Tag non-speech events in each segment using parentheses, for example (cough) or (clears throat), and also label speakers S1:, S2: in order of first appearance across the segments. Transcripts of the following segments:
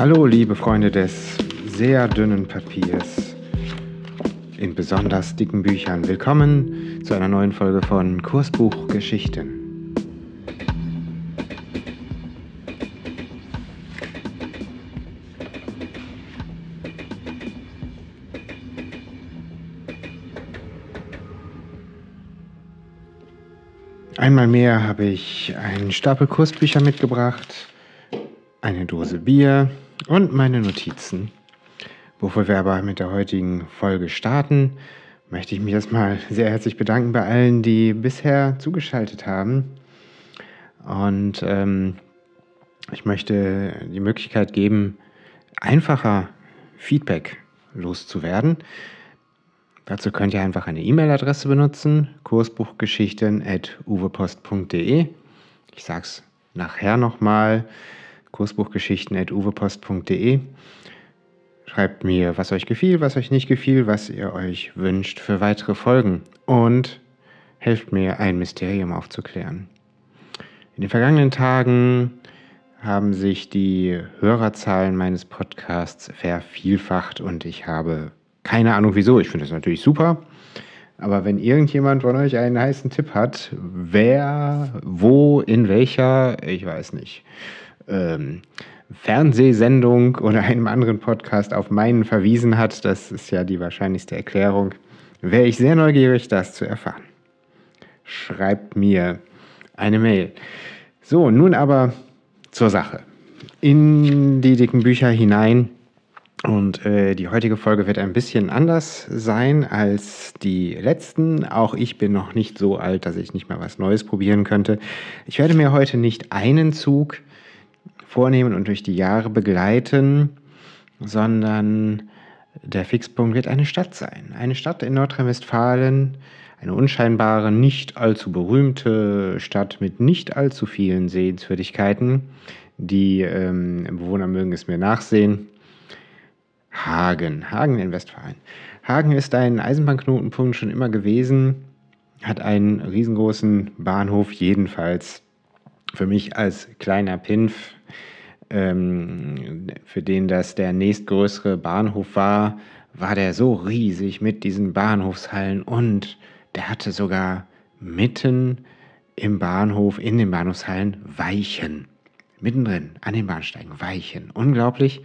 S1: Hallo, liebe Freunde des sehr dünnen Papiers in besonders dicken Büchern. Willkommen zu einer neuen Folge von Kursbuch Geschichten. Einmal mehr habe ich einen Stapel Kursbücher mitgebracht, eine Dose Bier und meine Notizen. Bevor wir aber mit der heutigen Folge starten, möchte ich mich erstmal sehr herzlich bedanken bei allen, die bisher zugeschaltet haben. Und ähm, ich möchte die Möglichkeit geben, einfacher Feedback loszuwerden. Dazu könnt ihr einfach eine E-Mail-Adresse benutzen, kursbuchgeschichten.uwepost.de. Ich sage es nachher nochmal, kursbuchgeschichten.uwepost.de. Schreibt mir, was euch gefiel, was euch nicht gefiel, was ihr euch wünscht für weitere Folgen und helft mir, ein Mysterium aufzuklären. In den vergangenen Tagen haben sich die Hörerzahlen meines Podcasts vervielfacht und ich habe keine Ahnung wieso. Ich finde das natürlich super. Aber wenn irgendjemand von euch einen heißen Tipp hat, wer, wo, in welcher, ich weiß nicht, ähm, Fernsehsendung oder einem anderen Podcast auf meinen verwiesen hat, das ist ja die wahrscheinlichste Erklärung, wäre ich sehr neugierig, das zu erfahren. Schreibt mir eine Mail. So, nun aber zur Sache. In die dicken Bücher hinein und äh, die heutige Folge wird ein bisschen anders sein als die letzten. Auch ich bin noch nicht so alt, dass ich nicht mal was Neues probieren könnte. Ich werde mir heute nicht einen Zug vornehmen und durch die Jahre begleiten, sondern der Fixpunkt wird eine Stadt sein. Eine Stadt in Nordrhein-Westfalen, eine unscheinbare, nicht allzu berühmte Stadt mit nicht allzu vielen Sehenswürdigkeiten. Die ähm, Bewohner mögen es mir nachsehen. Hagen, Hagen in Westfalen. Hagen ist ein Eisenbahnknotenpunkt schon immer gewesen, hat einen riesengroßen Bahnhof, jedenfalls für mich als kleiner Pinf, ähm, für den das der nächstgrößere Bahnhof war, war der so riesig mit diesen Bahnhofshallen und der hatte sogar mitten im Bahnhof, in den Bahnhofshallen, Weichen. Mittendrin, an den Bahnsteigen, Weichen. Unglaublich.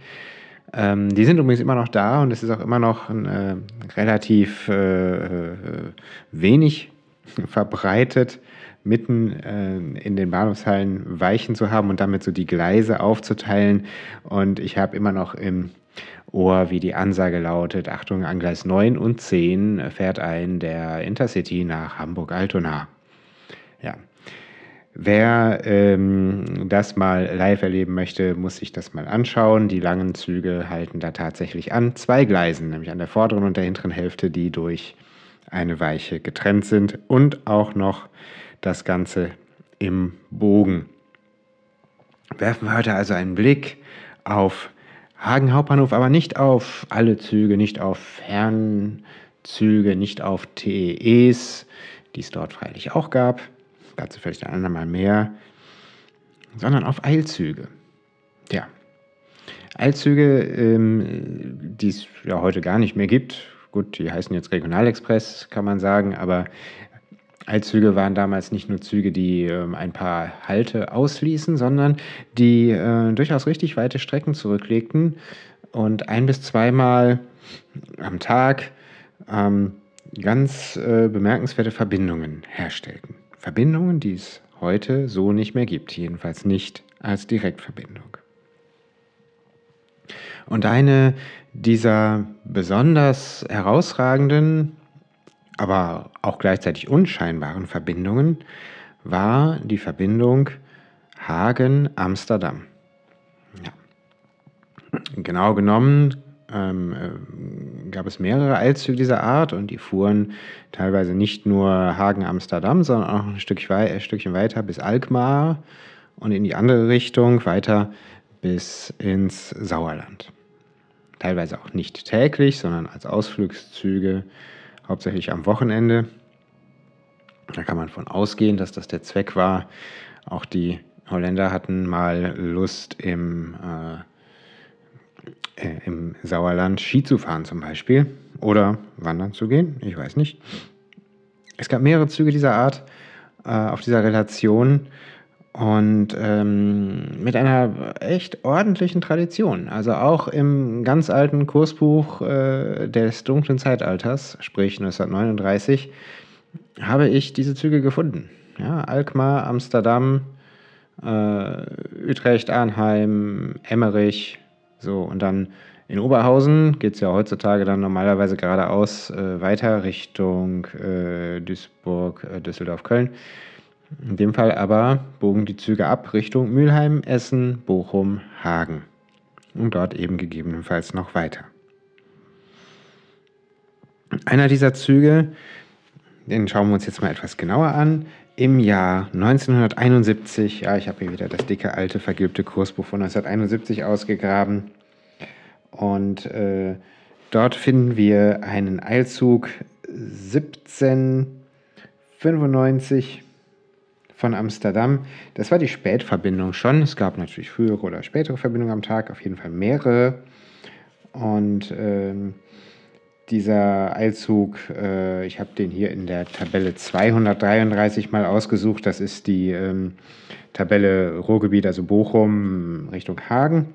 S1: Ähm, die sind übrigens immer noch da und es ist auch immer noch äh, relativ äh, äh, wenig (laughs) verbreitet, mitten äh, in den Bahnhofshallen Weichen zu haben und damit so die Gleise aufzuteilen. Und ich habe immer noch im Ohr, wie die Ansage lautet, Achtung, an Gleis 9 und 10 fährt ein der Intercity nach Hamburg-Altona. Ja, Wer ähm, das mal live erleben möchte, muss sich das mal anschauen. Die langen Züge halten da tatsächlich an zwei Gleisen, nämlich an der vorderen und der hinteren Hälfte, die durch eine Weiche getrennt sind und auch noch das Ganze im Bogen. Werfen wir heute also einen Blick auf Hagen Hauptbahnhof, aber nicht auf alle Züge, nicht auf Fernzüge, nicht auf TEs, die es dort freilich auch gab dazu vielleicht ein andermal mehr, sondern auf Eilzüge. Ja, Eilzüge, ähm, die es ja heute gar nicht mehr gibt. Gut, die heißen jetzt Regionalexpress, kann man sagen, aber Eilzüge waren damals nicht nur Züge, die ähm, ein paar Halte ausließen, sondern die äh, durchaus richtig weite Strecken zurücklegten und ein bis zweimal am Tag ähm, ganz äh, bemerkenswerte Verbindungen herstellten. Verbindungen, die es heute so nicht mehr gibt, jedenfalls nicht als Direktverbindung. Und eine dieser besonders herausragenden, aber auch gleichzeitig unscheinbaren Verbindungen war die Verbindung Hagen-Amsterdam. Ja. Genau genommen ähm, äh, gab es mehrere Eilzüge dieser Art und die fuhren teilweise nicht nur Hagen-Amsterdam, sondern auch ein, Stück wei ein Stückchen weiter bis Alkmaar und in die andere Richtung weiter bis ins Sauerland. Teilweise auch nicht täglich, sondern als Ausflugszüge, hauptsächlich am Wochenende. Da kann man von ausgehen, dass das der Zweck war. Auch die Holländer hatten mal Lust im äh, äh, im Sauerland Ski zu fahren zum Beispiel oder wandern zu gehen, ich weiß nicht. Es gab mehrere Züge dieser Art äh, auf dieser Relation und ähm, mit einer echt ordentlichen Tradition. Also auch im ganz alten Kursbuch äh, des dunklen Zeitalters, sprich 1939, habe ich diese Züge gefunden. Ja, Alkmaar, Amsterdam, äh, Utrecht, Arnheim, Emmerich, so und dann in Oberhausen geht es ja heutzutage dann normalerweise geradeaus äh, weiter Richtung äh, Duisburg, äh, Düsseldorf, Köln. In dem Fall aber bogen die Züge ab Richtung Mülheim, Essen, Bochum, Hagen und dort eben gegebenenfalls noch weiter. Einer dieser Züge, den schauen wir uns jetzt mal etwas genauer an. Im Jahr 1971, ja, ich habe hier wieder das dicke alte vergilbte Kursbuch von 1971 ausgegraben. Und äh, dort finden wir einen Eilzug 1795 von Amsterdam. Das war die Spätverbindung schon. Es gab natürlich frühere oder spätere Verbindungen am Tag, auf jeden Fall mehrere. Und ähm, dieser Eilzug, äh, ich habe den hier in der Tabelle 233 mal ausgesucht. Das ist die ähm, Tabelle Ruhrgebiet, also Bochum Richtung Hagen.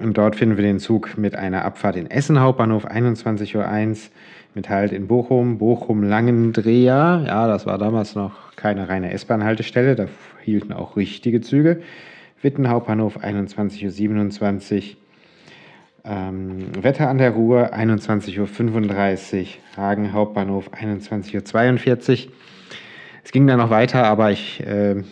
S1: Und dort finden wir den Zug mit einer Abfahrt in Essen Hauptbahnhof 21.01 Uhr mit Halt in Bochum, Bochum-Langendreher. Ja, das war damals noch keine reine S-Bahn-Haltestelle, da hielten auch richtige Züge. Witten Hauptbahnhof 21.27 Uhr. Ähm, Wetter an der Ruhr 21.35 Uhr. Hagen Hauptbahnhof 21.42 Uhr. Es ging dann noch weiter, aber ich äh,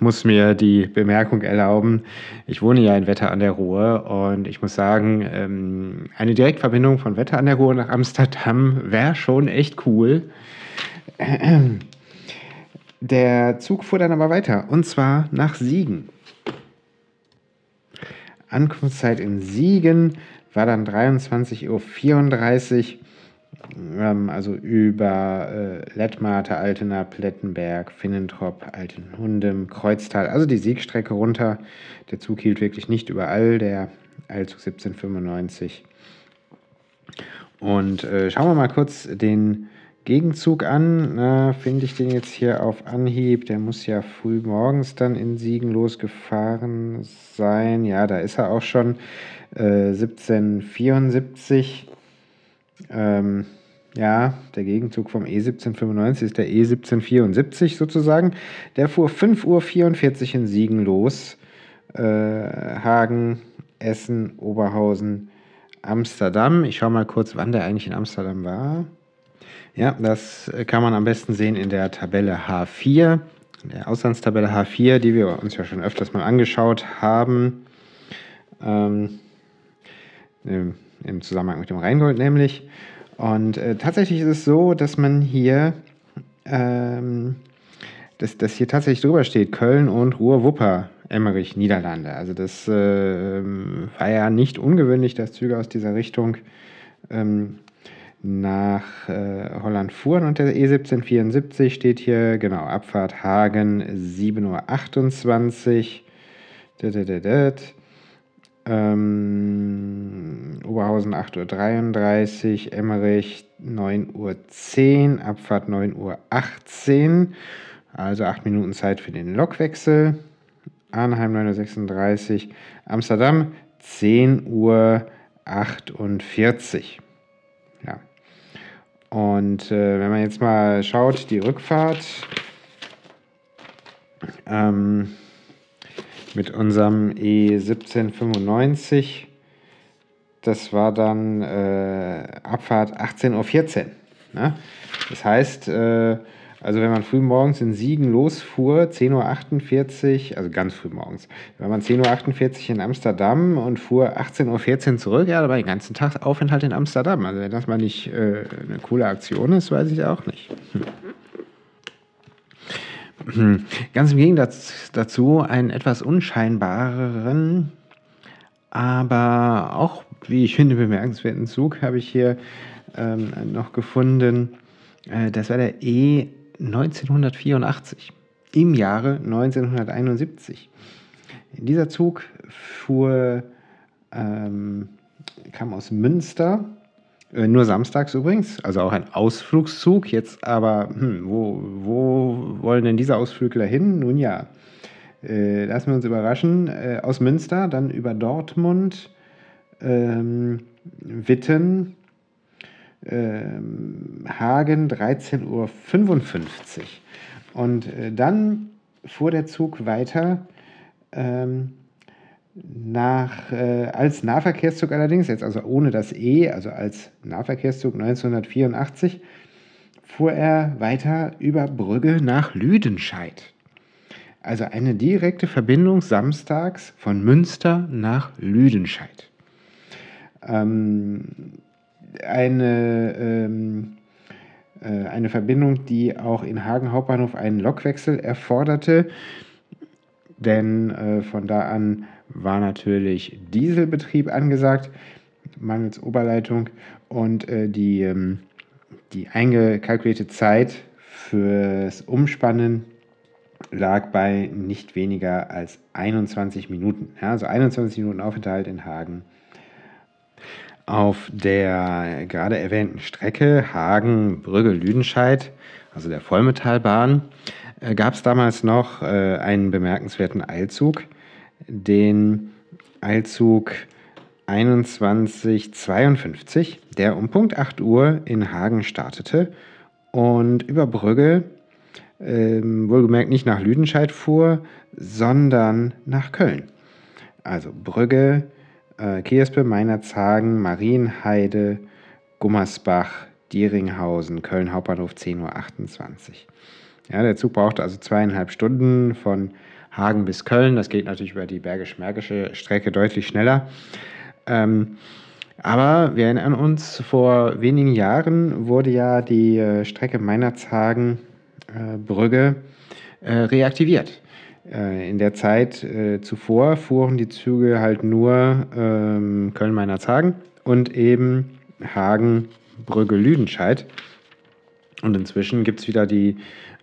S1: muss mir die Bemerkung erlauben, ich wohne ja in Wetter an der Ruhr und ich muss sagen, ähm, eine Direktverbindung von Wetter an der Ruhr nach Amsterdam wäre schon echt cool. Der Zug fuhr dann aber weiter und zwar nach Siegen. Ankunftszeit in Siegen war dann 23.34 Uhr also über äh, Lettmate, Altena, Plettenberg, Finnentrop, Altenhundem, Kreuztal, also die Siegstrecke runter. Der Zug hielt wirklich nicht überall, der Eilzug 1795. Und äh, schauen wir mal kurz den Gegenzug an. Finde ich den jetzt hier auf Anhieb? Der muss ja früh morgens dann in Siegen losgefahren sein. Ja, da ist er auch schon. Äh, 1774 ähm, ja, der Gegenzug vom E1795 ist der E1774 sozusagen. Der fuhr 5.44 Uhr in Siegen los. Äh, Hagen, Essen, Oberhausen, Amsterdam. Ich schaue mal kurz, wann der eigentlich in Amsterdam war. Ja, das kann man am besten sehen in der Tabelle H4, der Auslandstabelle H4, die wir uns ja schon öfters mal angeschaut haben. Ähm, im Zusammenhang mit dem Rheingold nämlich. Und äh, tatsächlich ist es so, dass man hier, ähm, dass, dass hier tatsächlich drüber steht, Köln und Ruhr-Wupper, Emmerich, Niederlande. Also das äh, war ja nicht ungewöhnlich, dass Züge aus dieser Richtung ähm, nach äh, Holland fuhren. Und der E1774 steht hier, genau, Abfahrt Hagen 7.28 Uhr. Ähm, Oberhausen 8.33 Uhr, Emmerich 9.10 Uhr, Abfahrt 9.18 Uhr, also 8 Minuten Zeit für den Lokwechsel. Arnheim 9.36 Uhr, Amsterdam 10.48 Uhr. Ja. Und äh, wenn man jetzt mal schaut, die Rückfahrt, ähm, mit unserem E1795. Das war dann äh, Abfahrt 18.14 Uhr. Ne? Das heißt, äh, also wenn man früh morgens in Siegen losfuhr, 10.48 Uhr, also ganz früh morgens, wenn man 10.48 Uhr in Amsterdam und fuhr 18.14 Uhr zurück, ja, da war den ganzen Tag Aufenthalt in Amsterdam. Also wenn das mal nicht äh, eine coole Aktion ist, weiß ich auch nicht. Hm. Hm. Ganz im Gegensatz dazu einen etwas unscheinbareren, aber auch, wie ich finde, bemerkenswerten Zug habe ich hier ähm, noch gefunden. Äh, das war der E 1984 im Jahre 1971. Dieser Zug fuhr ähm, kam aus Münster. Äh, nur samstags übrigens, also auch ein Ausflugszug. Jetzt aber, hm, wo, wo wollen denn diese Ausflügler hin? Nun ja, äh, lassen wir uns überraschen. Äh, aus Münster, dann über Dortmund, ähm, Witten, ähm, Hagen 13.55 Uhr. Und äh, dann fuhr der Zug weiter ähm, nach, äh, als Nahverkehrszug allerdings, jetzt also ohne das E, also als Nahverkehrszug 1984, fuhr er weiter über Brügge nach Lüdenscheid. Also eine direkte Verbindung samstags von Münster nach Lüdenscheid. Ähm, eine, ähm, äh, eine Verbindung, die auch in Hagen Hauptbahnhof einen Lokwechsel erforderte, denn äh, von da an war natürlich Dieselbetrieb angesagt, mangels Oberleitung und äh, die, ähm, die eingekalkulierte Zeit fürs Umspannen lag bei nicht weniger als 21 Minuten. Ja, also 21 Minuten Aufenthalt in Hagen. Auf der gerade erwähnten Strecke Hagen-Brügge-Lüdenscheid, also der Vollmetallbahn, äh, gab es damals noch äh, einen bemerkenswerten Eilzug, den Eilzug 2152, der um Punkt 8 Uhr in Hagen startete und über Brügge, ähm, wohlgemerkt nicht nach Lüdenscheid fuhr, sondern nach Köln. Also Brügge, äh, Kierspe, Meinerzhagen, Marienheide, Gummersbach, Dieringhausen, Köln Hauptbahnhof 10.28 Uhr. Ja, der Zug brauchte also zweieinhalb Stunden von Hagen bis Köln. Das geht natürlich über die Bergisch-Märkische Strecke deutlich schneller. Ähm, aber wir erinnern uns, vor wenigen Jahren wurde ja die äh, Strecke Meinerzhagen-Brügge äh, äh, reaktiviert. Äh, in der Zeit äh, zuvor fuhren die Züge halt nur ähm, Köln-Meinerzhagen und eben Hagen-Brügge-Lüdenscheid. Und inzwischen gibt es wieder die,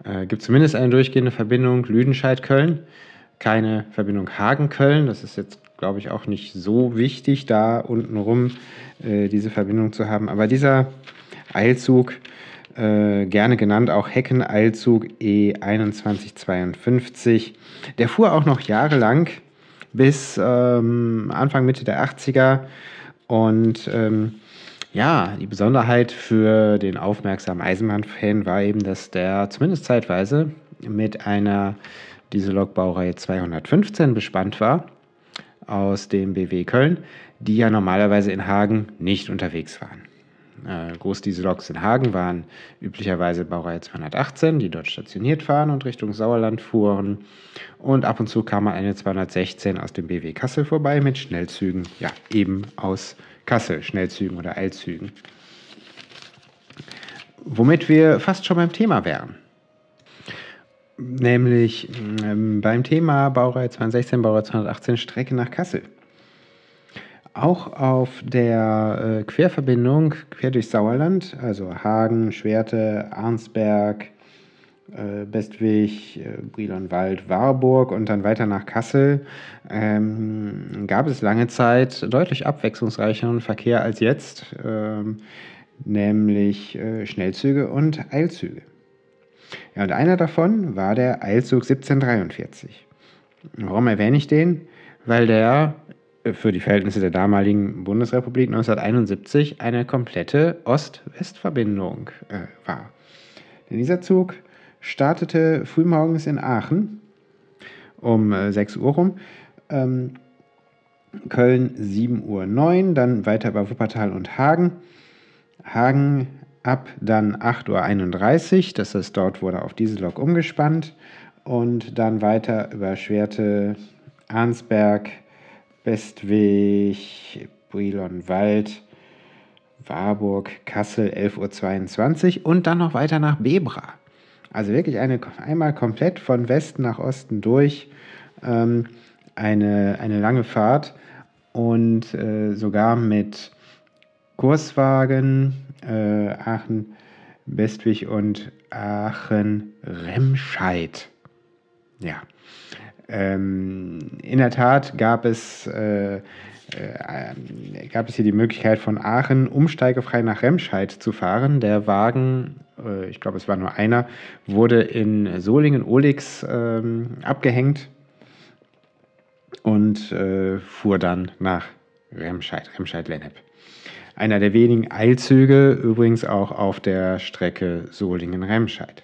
S1: äh, gibt zumindest eine durchgehende Verbindung Lüdenscheid-Köln keine Verbindung Hagen-Köln. Das ist jetzt, glaube ich, auch nicht so wichtig, da untenrum äh, diese Verbindung zu haben. Aber dieser Eilzug, äh, gerne genannt auch Hecken-Eilzug E2152, der fuhr auch noch jahrelang bis ähm, Anfang, Mitte der 80er. Und ähm, ja, die Besonderheit für den aufmerksamen Eisenbahnfan war eben, dass der zumindest zeitweise mit einer diese Lokbaureihe 215 bespannt war aus dem BW Köln, die ja normalerweise in Hagen nicht unterwegs waren. Äh, Großdieselloks in Hagen waren üblicherweise Baureihe 218, die dort stationiert waren und Richtung Sauerland fuhren. Und ab und zu kam mal eine 216 aus dem BW Kassel vorbei mit Schnellzügen, ja, eben aus Kassel, Schnellzügen oder Eilzügen. Womit wir fast schon beim Thema wären nämlich ähm, beim Thema Baureihe 216, Baureihe 218 Strecke nach Kassel. Auch auf der äh, Querverbindung quer durch Sauerland, also Hagen, Schwerte, Arnsberg, äh, Bestwig, äh, Brilonwald, Warburg und dann weiter nach Kassel, ähm, gab es lange Zeit deutlich abwechslungsreicheren Verkehr als jetzt, ähm, nämlich äh, Schnellzüge und Eilzüge. Ja, und einer davon war der Eilzug 1743. Warum erwähne ich den? Weil der für die Verhältnisse der damaligen Bundesrepublik 1971 eine komplette Ost-West-Verbindung äh, war. Denn dieser Zug startete frühmorgens in Aachen um äh, 6 Uhr rum, ähm, Köln 7.09 Uhr, dann weiter über Wuppertal und Hagen. Hagen ab dann 8.31 Uhr, das heißt, dort wurde auf diese Lok umgespannt und dann weiter über Schwerte, Arnsberg, Bestweg, Brilonwald, Warburg, Kassel 11.22 Uhr und dann noch weiter nach Bebra. Also wirklich eine, einmal komplett von Westen nach Osten durch. Ähm, eine, eine lange Fahrt und äh, sogar mit Kurswagen, äh, Aachen, Bestwig und Aachen-Remscheid. Ja. Ähm, in der Tat gab es äh, äh, gab es hier die Möglichkeit von Aachen umsteigefrei nach Remscheid zu fahren. Der Wagen, äh, ich glaube es war nur einer, wurde in Solingen-Olix äh, abgehängt und äh, fuhr dann nach Remscheid, Remscheid-Lennep. Einer der wenigen Eilzüge, übrigens auch auf der Strecke Solingen-Remscheid.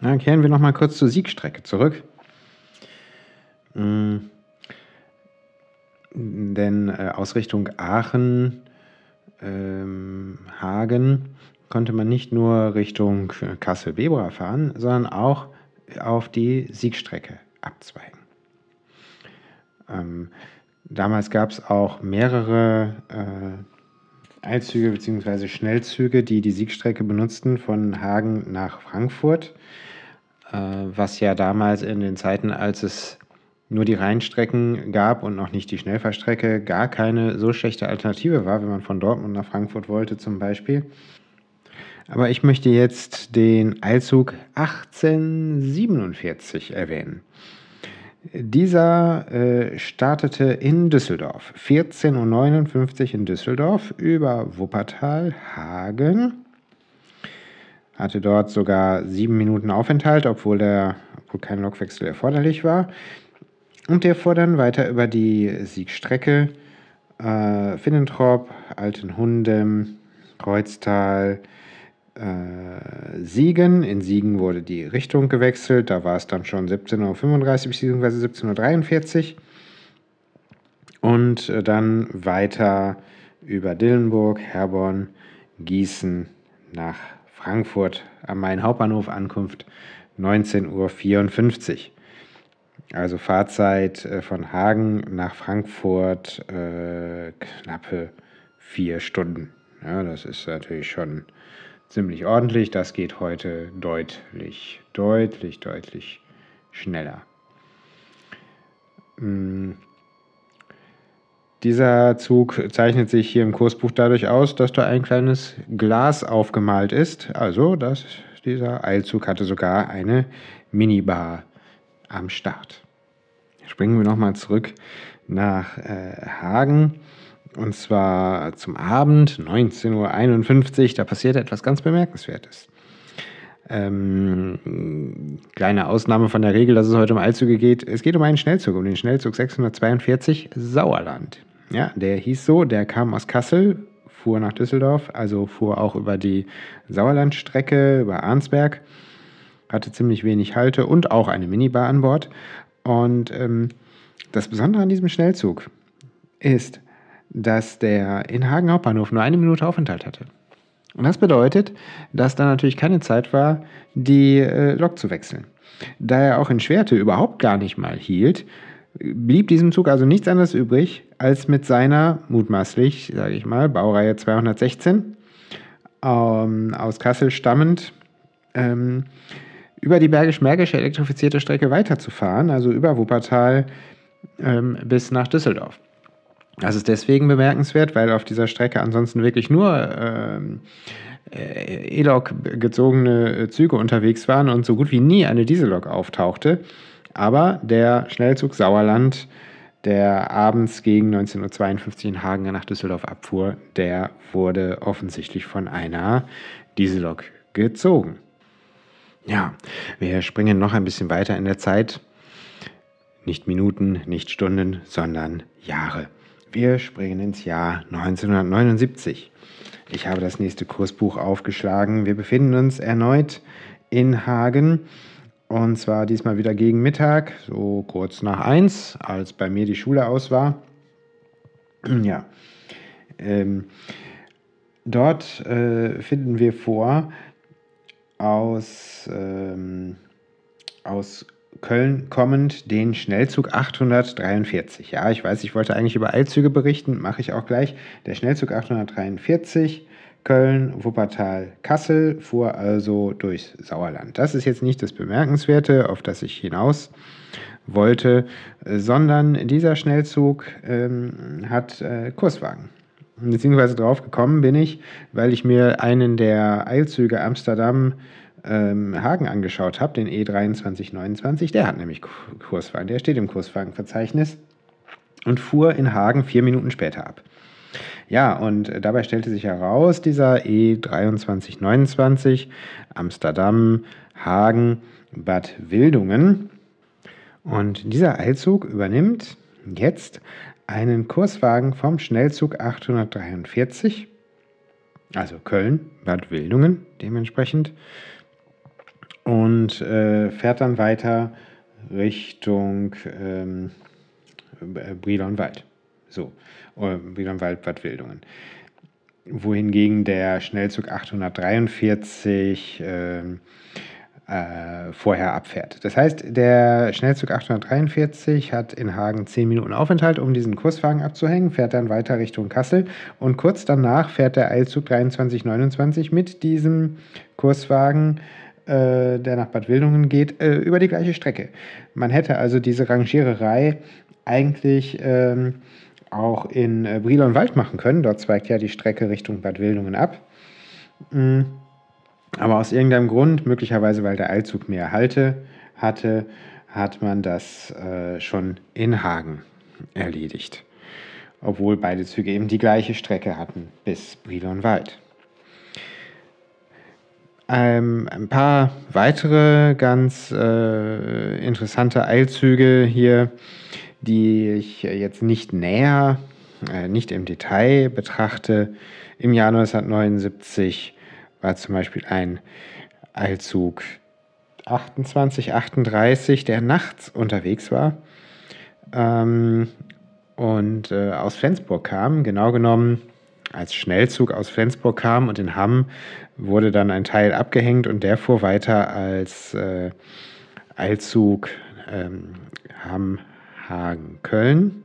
S1: Dann kehren wir nochmal kurz zur Siegstrecke zurück. Mhm. Denn äh, aus Richtung Aachen, ähm, Hagen konnte man nicht nur Richtung Kassel-Bebra fahren, sondern auch auf die Siegstrecke abzweigen. Ähm, damals gab es auch mehrere äh, Eilzüge bzw. Schnellzüge, die die Siegstrecke benutzten von Hagen nach Frankfurt, was ja damals in den Zeiten, als es nur die Rheinstrecken gab und noch nicht die Schnellfahrstrecke, gar keine so schlechte Alternative war, wenn man von Dortmund nach Frankfurt wollte zum Beispiel. Aber ich möchte jetzt den Eilzug 1847 erwähnen. Dieser äh, startete in Düsseldorf, 14.59 Uhr in Düsseldorf über Wuppertal, Hagen, hatte dort sogar sieben Minuten Aufenthalt, obwohl, der, obwohl kein Lokwechsel erforderlich war. Und der fuhr dann weiter über die Siegstrecke äh, Finnentrop, Altenhundem, Kreuztal, äh, Siegen. In Siegen wurde die Richtung gewechselt. Da war es dann schon 17.35 Uhr bzw. 17.43 Uhr. Und äh, dann weiter über Dillenburg, Herborn, Gießen nach Frankfurt am Main Hauptbahnhof Ankunft 19.54 Uhr. Also Fahrzeit äh, von Hagen nach Frankfurt äh, knappe vier Stunden. Ja, das ist natürlich schon ziemlich ordentlich. Das geht heute deutlich, deutlich, deutlich schneller. Hm. Dieser Zug zeichnet sich hier im Kursbuch dadurch aus, dass da ein kleines Glas aufgemalt ist. Also, dass dieser Eilzug hatte sogar eine Minibar am Start. Springen wir nochmal zurück nach äh, Hagen. Und zwar zum Abend, 19.51 Uhr. Da passiert etwas ganz Bemerkenswertes. Ähm, kleine Ausnahme von der Regel, dass es heute um Eilzüge geht. Es geht um einen Schnellzug, um den Schnellzug 642 Sauerland. Ja, der hieß so, der kam aus Kassel, fuhr nach Düsseldorf, also fuhr auch über die Sauerlandstrecke, über Arnsberg hatte ziemlich wenig Halte und auch eine Minibar an Bord. Und ähm, das Besondere an diesem Schnellzug ist, dass der in Hagen Hauptbahnhof nur eine Minute Aufenthalt hatte. Und das bedeutet, dass da natürlich keine Zeit war, die äh, Lok zu wechseln. Da er auch in Schwerte überhaupt gar nicht mal hielt, blieb diesem Zug also nichts anderes übrig, als mit seiner mutmaßlich, sage ich mal, Baureihe 216 ähm, aus Kassel stammend ähm, über die Bergisch-Märkische elektrifizierte Strecke weiterzufahren, also über Wuppertal ähm, bis nach Düsseldorf. Das ist deswegen bemerkenswert, weil auf dieser Strecke ansonsten wirklich nur ähm, äh, E-Lok gezogene Züge unterwegs waren und so gut wie nie eine Diesellok auftauchte. Aber der Schnellzug Sauerland, der abends gegen 19.52 Uhr in Hagen nach Düsseldorf abfuhr, der wurde offensichtlich von einer Diesellok gezogen. Ja, wir springen noch ein bisschen weiter in der Zeit. Nicht Minuten, nicht Stunden, sondern Jahre. Wir springen ins Jahr 1979. Ich habe das nächste Kursbuch aufgeschlagen. Wir befinden uns erneut in Hagen. Und zwar diesmal wieder gegen Mittag, so kurz nach eins, als bei mir die Schule aus war. (clears throat) Ja. Ähm, dort äh, finden wir vor, aus, ähm, aus Köln kommend den Schnellzug 843. Ja, ich weiß, ich wollte eigentlich über Eilzüge berichten, mache ich auch gleich. Der Schnellzug 843 Köln, Wuppertal, Kassel fuhr also durchs Sauerland. Das ist jetzt nicht das Bemerkenswerte, auf das ich hinaus wollte, sondern dieser Schnellzug ähm, hat äh, Kurswagen. Beziehungsweise drauf gekommen bin ich, weil ich mir einen der Eilzüge Amsterdam ähm, Hagen angeschaut habe, den E2329. Der hat nämlich Kurswagen, der steht im Kurswagenverzeichnis. und fuhr in Hagen vier Minuten später ab. Ja, und dabei stellte sich heraus, dieser E2329 Amsterdam, Hagen, Bad Wildungen. Und dieser Eilzug übernimmt jetzt einen Kurswagen vom Schnellzug 843, also Köln, Bad Wildungen dementsprechend, und äh, fährt dann weiter Richtung ähm, Brilonwald. So, äh, Brilonwald, Bad Wildungen. Wohingegen der Schnellzug 843 äh, äh, vorher abfährt. Das heißt, der Schnellzug 843 hat in Hagen 10 Minuten Aufenthalt, um diesen Kurswagen abzuhängen, fährt dann weiter Richtung Kassel und kurz danach fährt der Eilzug 2329 mit diesem Kurswagen äh, der nach Bad Wildungen geht, äh, über die gleiche Strecke. Man hätte also diese Rangiererei eigentlich ähm, auch in äh, Brilon-Wald machen können. Dort zweigt ja die Strecke Richtung Bad Wildungen ab. Mhm. Aber aus irgendeinem Grund, möglicherweise weil der Eilzug mehr Halte hatte, hat man das äh, schon in Hagen erledigt. Obwohl beide Züge eben die gleiche Strecke hatten bis Brilon-Wald. Ähm, ein paar weitere ganz äh, interessante Eilzüge hier, die ich jetzt nicht näher, äh, nicht im Detail betrachte. Im Jahr 1979 war zum Beispiel ein Eilzug 2838, der nachts unterwegs war ähm, und äh, aus Flensburg kam, genau genommen als Schnellzug aus Flensburg kam und in Hamm wurde dann ein Teil abgehängt und der fuhr weiter als äh, Eilzug ähm, Hamm-Hagen-Köln.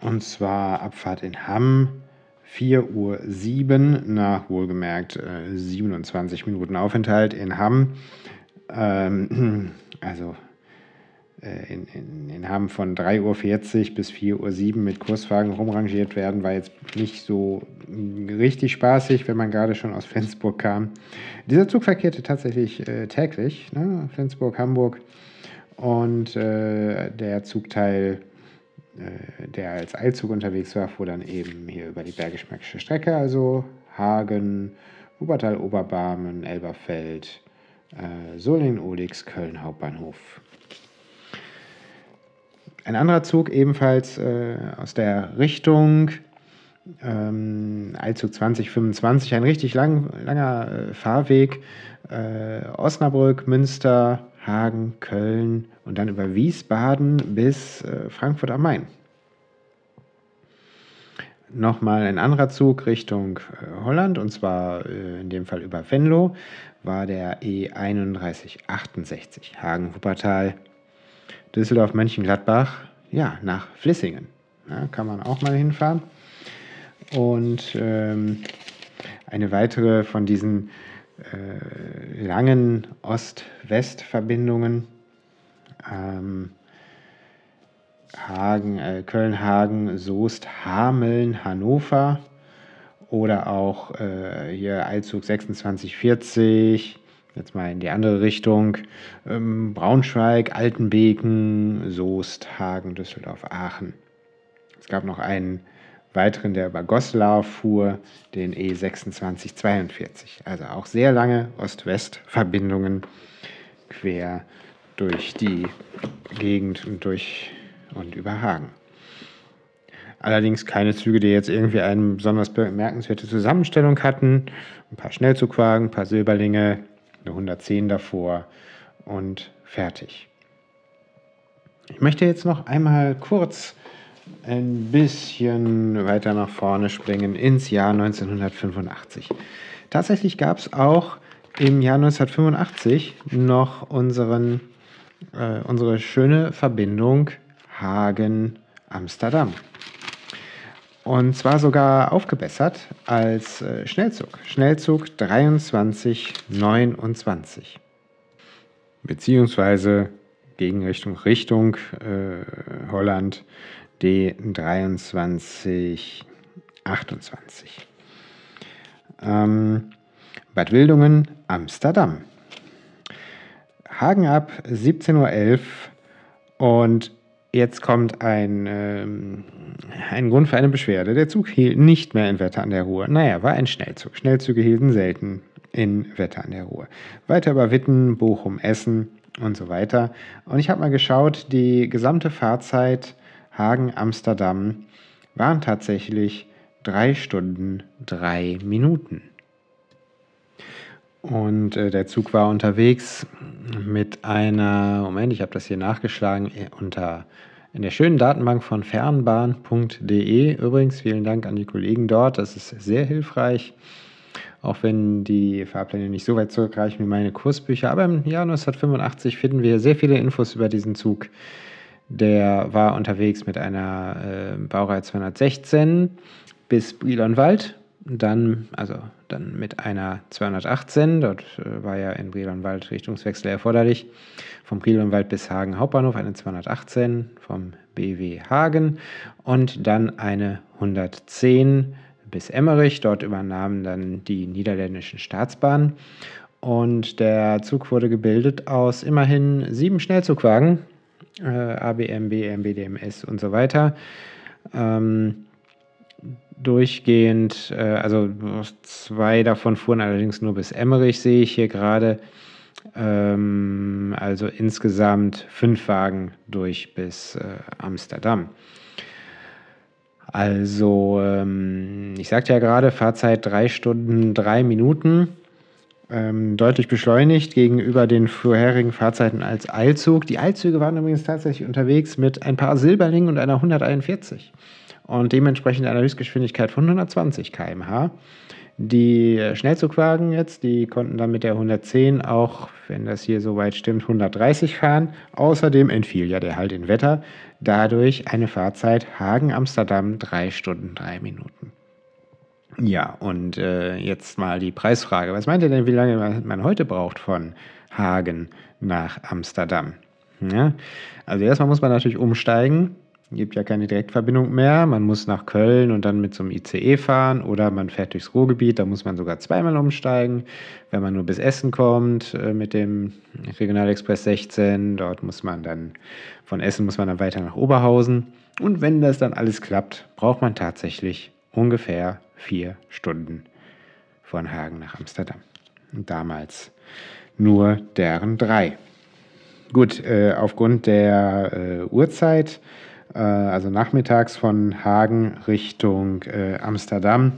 S1: Und zwar Abfahrt in Hamm 4.07 Uhr nach wohlgemerkt äh, 27 Minuten Aufenthalt in Hamm. Ähm, (clears throat) also äh, in, in, in Hamm von 3.40 Uhr bis 4.07 Uhr mit Kurswagen rumrangiert werden, war jetzt nicht so richtig spaßig, wenn man gerade schon aus Flensburg kam. Dieser Zug verkehrte tatsächlich äh, täglich, ne? Flensburg, Hamburg. Und äh, der Zugteil, äh, der als Eilzug unterwegs war, fuhr dann eben hier über die Bergisch-Märkische Strecke, also Hagen, Wuppertal, Oberbarmen, Elberfeld, äh, Solingen, Olix, Köln Hauptbahnhof. Ein anderer Zug ebenfalls äh, aus der Richtung ähm, Eilzug 2025, ein richtig lang, langer äh, Fahrweg, äh, Osnabrück, Münster, Hagen, Köln und dann über Wiesbaden bis äh, Frankfurt am Main. Nochmal ein anderer Zug Richtung äh, Holland und zwar äh, in dem Fall über Venlo war der E3168 Hagen-Wuppertal Düsseldorf, Mönchengladbach, ja, nach Flissingen. Ja, kann man auch mal hinfahren. Und ähm, eine weitere von diesen äh, langen Ost-West-Verbindungen. Ähm, Hagen, äh, Köln-Hagen, Soest, Hameln, Hannover oder auch äh, hier Eilzug 2640 jetzt mal in die andere Richtung, ähm, Braunschweig, Altenbeken, Soest, Hagen, Düsseldorf, Aachen. Es gab noch einen weiteren, der über Goslar fuhr, den E2642. Also auch sehr lange Ost-West-Verbindungen quer durch die Gegend und durch und über Hagen. Allerdings keine Züge, die jetzt irgendwie eine besonders bemerkenswerte Zusammenstellung hatten. Ein paar Schnellzugwagen, ein paar Silberlinge, eine 110 davor und fertig. Ich möchte jetzt noch einmal kurz ein bisschen weiter nach vorne springen ins Jahr 1985. Tatsächlich gab es auch im Jahr 1985 noch unseren, äh, unsere schöne Verbindung Hagen-Amsterdam. Und zwar sogar aufgebessert als äh, Schnellzug. Schnellzug 2329. Beziehungsweise gegen Richtung, Richtung äh, Holland D2328. Ähm, Bad Wildungen, Amsterdam. Hagen ab 17.11 Uhr und Jetzt kommt ein, ähm, ein Grund für eine Beschwerde. Der Zug hielt nicht mehr in Wetter an der Ruhr. Naja, war ein Schnellzug. Schnellzüge hielten selten in Wetter an der Ruhr. Weiter über Witten, Bochum, Essen und so weiter. Und ich habe mal geschaut, die gesamte Fahrzeit Hagen-Amsterdam waren tatsächlich drei Stunden, drei Minuten. Und äh, der Zug war unterwegs mit einer, Moment, ich habe das hier nachgeschlagen, äh, unter in der schönen Datenbank von fernbahn.de. Übrigens, vielen Dank an die Kollegen dort, das ist sehr hilfreich. Auch wenn die Fahrpläne nicht so weit zurückreichen wie meine Kursbücher. Aber im Jahr 1985 finden wir sehr viele Infos über diesen Zug. Der war unterwegs mit einer äh, Baureihe 216 bis Brilonwald dann, also dann mit einer 218, dort äh, war ja in Brilonwald Richtungswechsel erforderlich, vom Brilonwald bis Hagen Hauptbahnhof eine 218 vom BW Hagen. Und dann eine 110 bis Emmerich. Dort übernahmen dann die niederländischen Staatsbahnen. Und der Zug wurde gebildet aus immerhin sieben Schnellzugwagen, äh, ABM, BM, BDMS und so weiter. Ähm, durchgehend, äh, also zwei davon fuhren allerdings nur bis Emmerich, sehe ich hier gerade. Ähm, also insgesamt fünf Wagen durch bis äh, Amsterdam. Also, ähm, ich sagte ja gerade, Fahrzeit drei Stunden, drei Minuten. Ähm, deutlich beschleunigt gegenüber den vorherigen Fahrzeiten als Eilzug. Die Eilzüge waren übrigens tatsächlich unterwegs mit ein paar Silberlingen und einer 141 und dementsprechend einer Höchstgeschwindigkeit von 120 km/h. Die Schnellzugwagen jetzt, die konnten dann mit der 110 auch, wenn das hier soweit stimmt, 130 fahren. Außerdem entfiel ja der Halt in Wetter. Dadurch eine Fahrzeit Hagen-Amsterdam 3 Stunden 3 Minuten. Ja, und äh, jetzt mal die Preisfrage. Was meint ihr denn, wie lange man heute braucht von Hagen nach Amsterdam? Ja, also erstmal muss man natürlich umsteigen gibt ja keine Direktverbindung mehr. Man muss nach Köln und dann mit einem ICE fahren oder man fährt durchs Ruhrgebiet, da muss man sogar zweimal umsteigen. Wenn man nur bis Essen kommt äh, mit dem Regionalexpress 16, dort muss man dann, von Essen muss man dann weiter nach Oberhausen. Und wenn das dann alles klappt, braucht man tatsächlich ungefähr vier Stunden von Hagen nach Amsterdam. Und damals nur deren drei. Gut, äh, aufgrund der äh, Uhrzeit äh, also nachmittags von Hagen Richtung äh, Amsterdam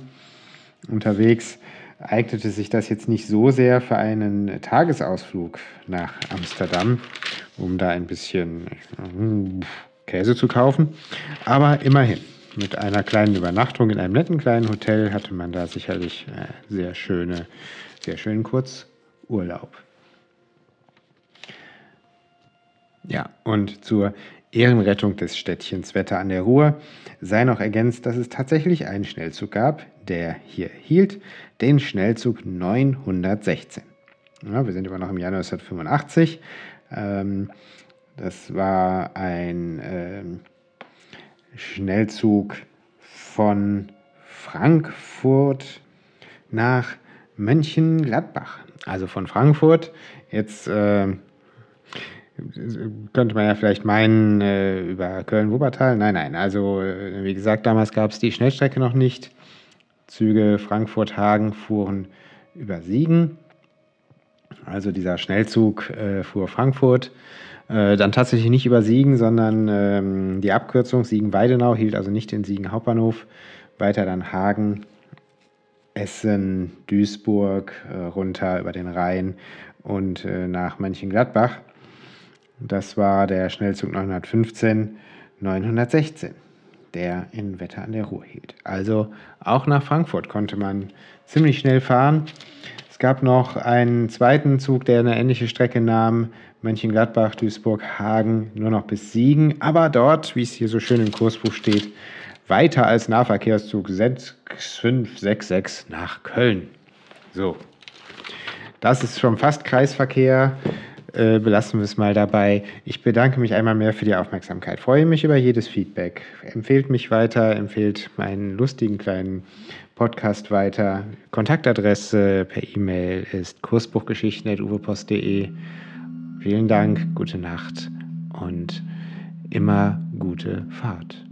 S1: unterwegs, eignete sich das jetzt nicht so sehr für einen Tagesausflug nach Amsterdam, um da ein bisschen äh, Käse zu kaufen. Aber immerhin, mit einer kleinen Übernachtung in einem netten kleinen Hotel hatte man da sicherlich sehr schöne, sehr schönen Kurzurlaub. Ja, und zur Ehrenrettung des Städtchens Wetter an der Ruhr sei noch ergänzt, dass es tatsächlich einen Schnellzug gab, der hier hielt, den Schnellzug 916. Ja, wir sind immer noch im Jahr 1985. Ähm, das war ein ähm, Schnellzug von Frankfurt nach Mönchengladbach. Also von Frankfurt jetzt äh, könnte man ja vielleicht meinen, äh, über Köln-Wuppertal. Nein, nein. Also, äh, wie gesagt, damals gab es die Schnellstrecke noch nicht. Züge Frankfurt-Hagen fuhren über Siegen. Also dieser Schnellzug äh, fuhr Frankfurt. Äh, dann tatsächlich nicht über Siegen, sondern ähm, die Abkürzung Siegen-Weidenau hielt also nicht in Siegen Hauptbahnhof. Weiter dann Hagen, Essen, Duisburg, äh, runter über den Rhein und äh, nach Mönchengladbach. Das war der Schnellzug 915 916, der in Wetter an der Ruhr hielt. Also auch nach Frankfurt konnte man ziemlich schnell fahren. Es gab noch einen zweiten Zug, der eine ähnliche Strecke nahm, Mönchengladbach, Duisburg, Hagen, nur noch bis Siegen, aber dort, wie es hier so schön im Kursbuch steht, weiter als Nahverkehrszug 6566 nach Köln. So, das ist schon fast Kreisverkehr. Äh, belassen wir es mal dabei. Ich bedanke mich einmal mehr für die Aufmerksamkeit. Freue mich über jedes Feedback. Empfehlt mich weiter, empfehlt meinen lustigen kleinen Podcast weiter. Kontaktadresse per E-Mail ist kursbuchgeschichten.uwepost.de. Vielen Dank, gute Nacht und immer gute Fahrt.